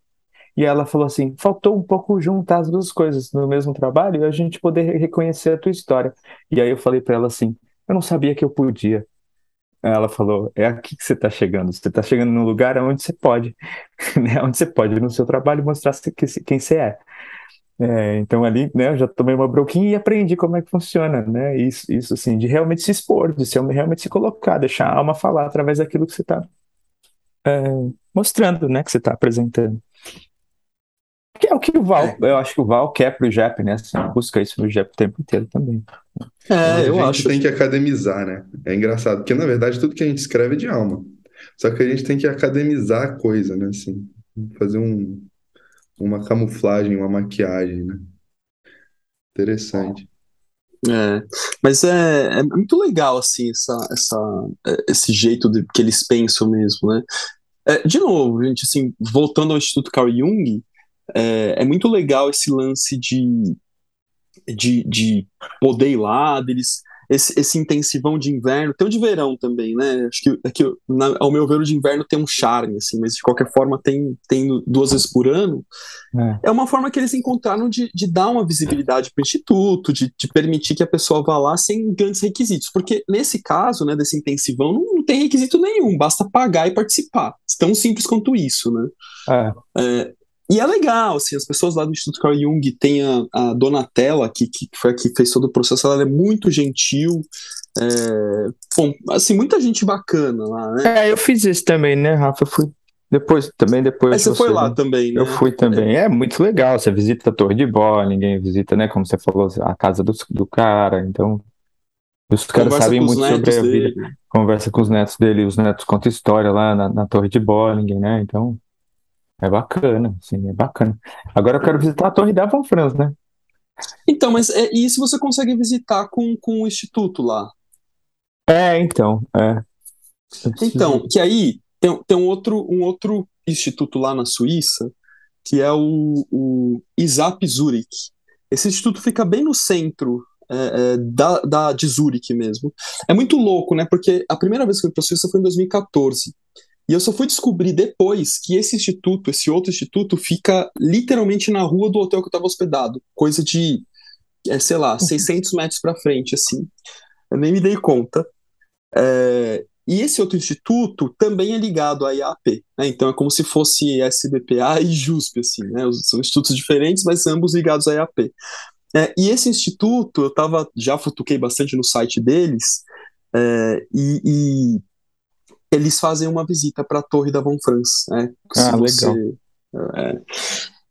E ela falou assim: faltou um pouco juntar as duas coisas no mesmo trabalho e a gente poder reconhecer a tua história. E aí eu falei para ela assim: eu não sabia que eu podia. Ela falou: é aqui que você está chegando. Você está chegando num lugar onde você pode, né? onde você pode no seu trabalho mostrar quem você é. É, então ali, né, eu já tomei uma broquinha e aprendi como é que funciona, né? Isso, isso assim, de realmente se expor, de se, realmente se colocar, deixar a alma falar através daquilo que você está é, mostrando, né? Que você está apresentando. Que é o que o Val, é. eu acho que o Val quer pro JEP, né? Assim, busca isso no JEP o tempo inteiro também. É, eu a gente tem que academizar, né? É engraçado, porque na verdade tudo que a gente escreve é de alma. Só que a gente tem que academizar a coisa, né? Assim, fazer um, uma camuflagem, uma maquiagem, né? Interessante. É, mas é, é muito legal, assim, essa, essa, esse jeito de, que eles pensam mesmo, né? É, de novo, gente, assim, voltando ao Instituto Carl Jung, é, é muito legal esse lance de, de, de poder ir lá, deles, esse, esse intensivão de inverno, tem o de verão também, né? Acho que, é que na, ao meu ver, o de inverno tem um charme, assim, mas de qualquer forma tem, tem duas vezes por ano. É, é uma forma que eles encontraram de, de dar uma visibilidade para o Instituto, de, de permitir que a pessoa vá lá sem grandes requisitos. Porque nesse caso, né, desse intensivão, não, não tem requisito nenhum, basta pagar e participar. Tão simples quanto isso, né? É. E é legal, assim, as pessoas lá do Instituto Carl Jung, tem a, a Donatella, que, que foi a que fez todo o processo, ela é muito gentil, é, bom, assim, muita gente bacana lá, né? É, eu fiz isso também, né, Rafa? Eu fui depois, também depois. Mas você, você foi lá né? também, né? Eu fui também. É. é. muito legal. Você visita a Torre de Bola, ninguém visita, né? Como você falou, a casa do, do cara. Então, os caras Conversa sabem muito sobre a vida. Dele. Conversa com os netos dele, os netos contam história lá na, na Torre de Bola, ninguém, né? Então, É bacana, sim, é bacana. Agora eu quero visitar a Torre da Franz, né? Então, mas é, isso você consegue visitar com, com o instituto lá. É, então, é. Então, que aí tem, tem um, outro, um outro instituto lá na Suíça, que é o, o ISAP Zurich. Esse instituto fica bem no centro é, é, da, da, de Zurich mesmo. É muito louco, né? Porque a primeira vez que eu fui para a Suíça foi em 2014. E eu só fui descobrir depois que esse instituto, esse outro instituto, fica literalmente na rua do hotel que eu estava hospedado. Coisa de, é, sei lá, 600 uhum. metros para frente, assim. Eu nem me dei conta. É, e esse outro instituto também é ligado à IAP, né? Então é como se fosse SBPA e JUSP, assim, né? São institutos diferentes, mas ambos ligados à IAP. É, e esse instituto, eu tava, já futuquei bastante no site deles, é, e, e, eles fazem uma visita para a Torre da Von Franz. Né, ah, você, legal. É.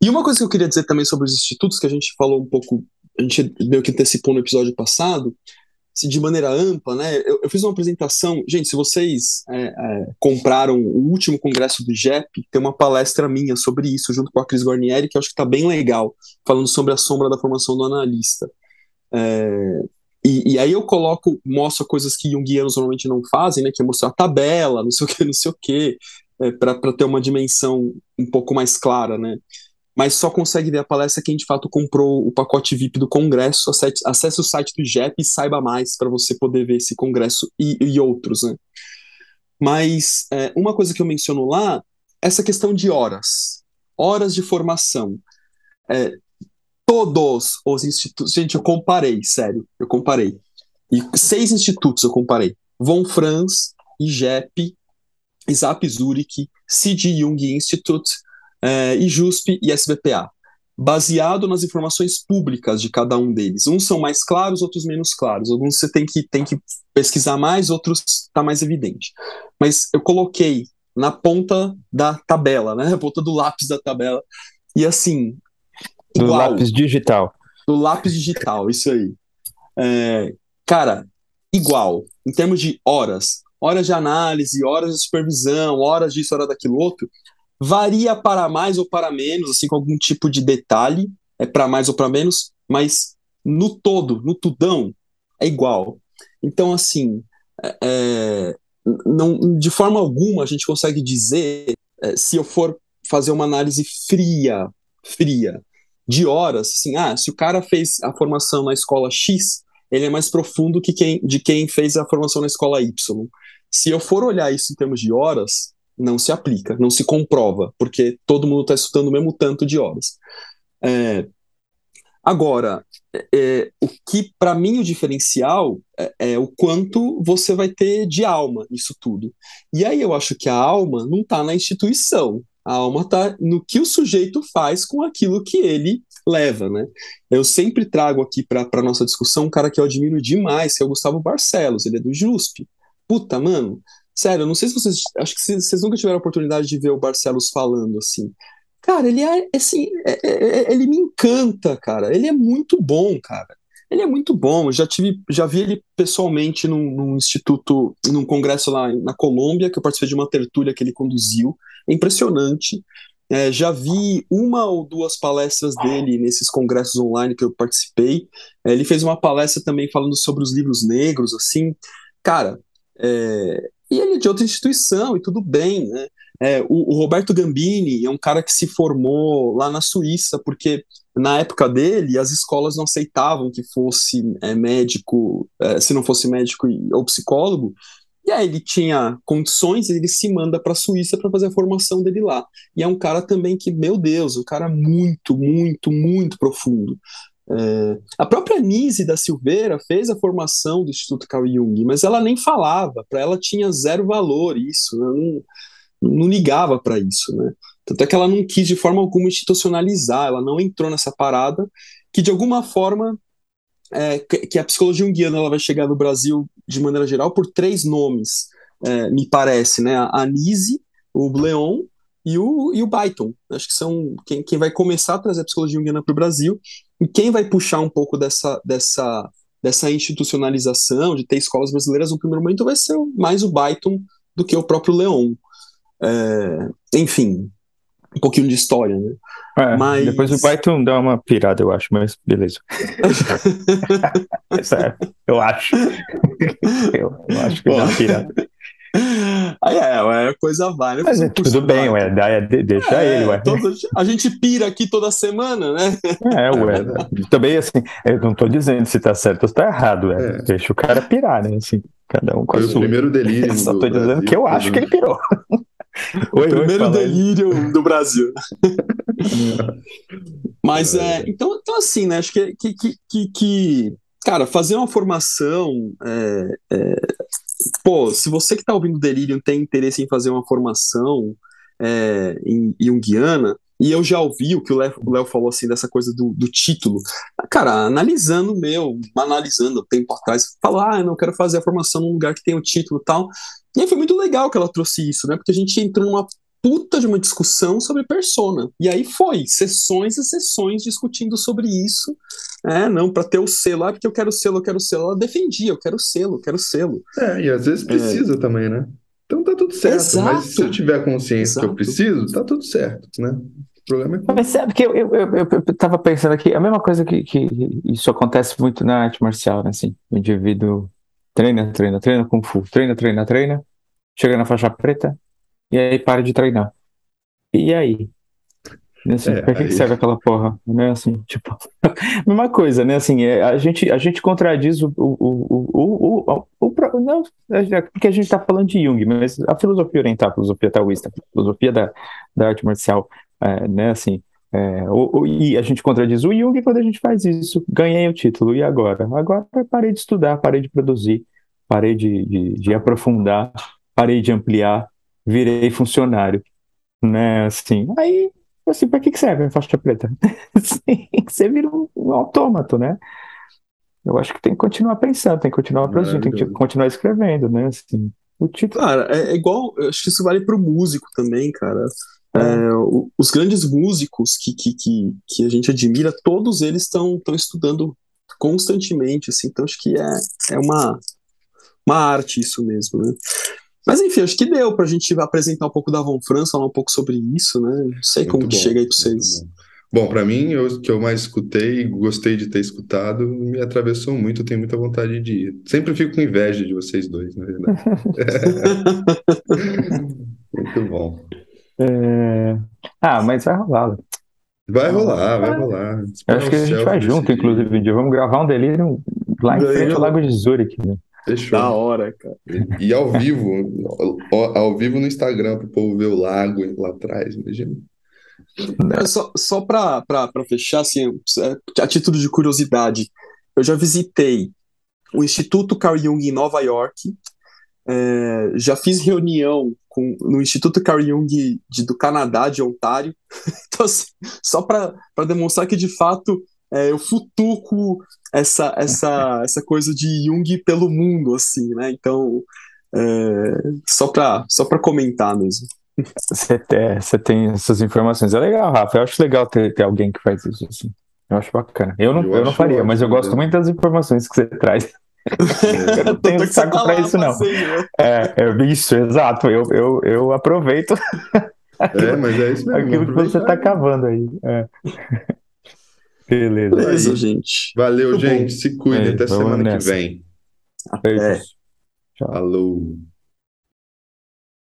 E uma coisa que eu queria dizer também sobre os institutos, que a gente falou um pouco, a gente meio que antecipou no episódio passado, de maneira ampla, né? Eu, eu, fiz uma apresentação, gente, se vocês é, é, compraram o último congresso do JEP, tem uma palestra minha sobre isso, junto com a Cris Guarnieri, que eu acho que está bem legal, falando sobre a sombra da formação do analista. É, e, e, aí eu coloco, mostro coisas que junguianos normalmente não fazem, né? Que é mostrar a tabela, não sei o que, não sei o que, é, para ter uma dimensão um pouco mais clara, né? mas só consegue ver a palestra quem de fato comprou o pacote VIP do congresso. Acesse, o site do JEP e saiba mais para você poder ver esse congresso e, e outros, né? Mas é, uma coisa que eu menciono lá, essa questão de horas, horas de formação. É, todos os institutos, gente, eu comparei, sério, eu comparei. E seis institutos eu comparei: Von Franz, IGEP, ISAP Zurich, C.G. Jung Institute, é, e JUSP e SBPA, baseado nas informações públicas de cada um deles. Uns são mais claros, outros menos claros. Alguns você tem que, tem que pesquisar mais, outros está mais evidente. Mas eu coloquei na ponta da tabela, né? Na ponta do lápis da tabela. E assim. Do igual, lápis digital. Do lápis digital, isso aí. É, cara, igual. Em termos de horas, horas de análise, horas de supervisão, horas disso, horas daquilo outro, Varia para mais ou para menos, assim, com algum tipo de detalhe, é para mais ou para menos, mas no todo, no tudão, é igual. Então, assim, é, é, não, de forma alguma a gente consegue dizer, é, se eu for fazer uma análise fria, fria, de horas, assim, ah, se o cara fez a formação na escola X, ele é mais profundo que quem, de quem fez a formação na escola Y. Se eu for olhar isso em termos de horas, não se aplica, não se comprova, porque todo mundo está estudando o mesmo tanto de horas. É, agora, é, o que para mim o diferencial é, é, o quanto você vai ter de alma nisso tudo. E aí eu acho que a alma não está na instituição, a alma está no que o sujeito faz com aquilo que ele leva, né? Eu sempre trago aqui para a nossa discussão um cara que eu admiro demais, que é o Gustavo Barcelos, ele é do JUSP. Puta, mano, Sério, não sei se vocês. Acho que vocês nunca tiveram a oportunidade de ver o Barcelos falando assim. Cara, ele é assim. É, é, é, ele me encanta, cara. Ele é muito bom, cara. Ele é muito bom. Eu já tive, já vi ele pessoalmente num, num, instituto, num congresso lá na Colômbia, que eu participei de uma tertúlia que ele conduziu. É impressionante. É, já vi uma ou duas palestras dele nesses congressos online que eu participei. É, ele fez uma palestra também falando sobre os livros negros, assim. Cara, é, e ele é de outra instituição, e tudo bem, né? É, o, o, Roberto Gambini é um cara que se formou lá na Suíça, porque na época dele as escolas não aceitavam que fosse é, médico, é, se não fosse médico ou psicólogo, e aí ele tinha condições, ele se manda para a Suíça para fazer a formação dele lá. E é um cara também que, meu Deus, um cara muito, muito, muito profundo. É, a própria Nise da Silveira fez a formação do Instituto Carl Jung, mas ela nem falava, para ela tinha zero valor isso, né? não, não ligava para isso. Né? Tanto é que ela não quis de forma alguma institucionalizar, ela não entrou nessa parada, que de alguma forma é, que a psicologia junguiana ela vai chegar no Brasil de maneira geral por três nomes, é, me parece, né? A Nise, o Bleon e o, e o Byton. Acho que são quem, quem vai começar a trazer a psicologia junguiana para o Brasil e quem vai puxar um pouco dessa, dessa, dessa institucionalização de ter escolas brasileiras no primeiro momento vai ser mais o Byton do que o próprio Leon. É, enfim, um pouquinho de história, né? É, mas... Depois o Python dá uma pirada, eu acho, mas beleza. é, eu acho. Eu, eu, acho que dá uma pirada. Aí é, é coisa válida. Mas é tudo bem, ué, deixa é, ele, ué. Todo, a gente pira aqui toda semana, né? É, ué. É também, assim, eu não tô dizendo se tá certo ou se tá errado, ué. É. Deixa o cara pirar, né? Assim, cada um com Foi a sua. o primeiro delírio. Eu só tô dizendo Brasil, que eu acho que ele pirou. Oi, o primeiro oi, delírio do Brasil. Mas é, então, então assim, né? Acho que, que, que, que cara, fazer uma formação é, é, pô, se você que está ouvindo Delirium tem interesse em fazer uma formação é, em Jungiana, e eu já ouvi o que o Léo falou assim dessa coisa do, do, título. Cara, analisando meu, analisando tempo atrás, falar, ah, eu não quero fazer a formação num lugar que tem o título e tal. E aí foi muito legal que ela trouxe isso, né? Porque a gente entrou numa puta de uma discussão sobre persona. E aí foi, sessões e sessões discutindo sobre isso. É, não, para ter o selo, ah, porque eu quero selo, eu quero selo. Ela defendia, eu quero selo, eu quero selo. É, e às vezes precisa é. também, né? Então tá tudo certo. Exato. Mas se eu tiver consciência Exato. que eu preciso, tá tudo certo, né? O problema é que... Mas sabe que eu, eu, eu, eu tava pensando aqui, a mesma coisa que, que isso acontece muito na arte marcial, né? Assim, o indivíduo treina, treina, treina, Kung Fu, treina, treina, treina, chega na faixa preta, e aí para de treinar. E aí? Assim, é, pra que, aí... que, serve aquela porra? Né? Assim, tipo, mesma coisa, né? Assim, é, a, gente, a gente contradiz o, o, o, o, o, o, não, é, porque a gente tá falando de Jung, mas a filosofia oriental, a filosofia taoísta, a filosofia da, da arte marcial, é, né? Assim, é, o, o, e a gente contradiz o Jung quando a gente faz isso. Ganhei o título, e agora? Agora parei de estudar, parei de produzir, parei de, de, de aprofundar, parei de ampliar, virei funcionário, né? Assim, aí, assim, para que, que serve a faixa preta? Assim, você vira um, um autômato, né? Eu acho que tem que continuar pensando, tem que continuar produzindo, tem que continuar escrevendo, né? Assim, o tipo... Cara, é, é igual, acho que isso vale para o músico também, cara. É. É, os grandes músicos que, que, que, que, a gente admira, todos eles estão estudando constantemente, assim, então acho que é, é uma, uma arte isso mesmo, né? Mas enfim, acho que deu pra gente apresentar um pouco da Von Franz, falar um pouco sobre isso, né? Não sei muito como bom, que chega aí pra vocês. Bom, bom para mim, o que eu mais escutei e gostei de ter escutado, me atravessou muito, eu tenho muita vontade de ir. Sempre fico com inveja de vocês dois, na verdade. muito bom. É... Ah, mas vai rolar. Vai rolar, vai rolar. Eu acho que a gente vai junto, inclusive, um dia. Vamos gravar um delírio lá em frente ao Lago de Zurich. Né? Fechou. Da hora, cara. E, ao vivo, ao vivo no Instagram, para o povo ver o lago lá atrás, imagina. É, só só para fechar, assim, é, a título de curiosidade, eu já visitei o Instituto Carl Jung em Nova York, é, já fiz reunião com, no Instituto Carl Jung de, do Canadá, de Ontário, então, assim, só para demonstrar que, de fato, é, eu futuco essa, essa, essa coisa de Jung pelo mundo, assim, né? Então, é, só para só comentar mesmo. Você tem, você tem essas informações. É legal, Rafa. Eu acho legal ter, ter alguém que faz isso assim. Eu acho bacana. Eu não, eu, eu não faria, mas eu gosto muito das informações que você traz. eu não tenho saco para isso, não. Né? É, é, isso, exato. Eu, eu, eu aproveito. É, mas é isso mesmo. Aquilo que você está cavando aí. É. Beleza. Beleza, gente. Valeu, Muito gente. Bom. Se cuide. É, Até semana nessa. que vem. Até. Falou.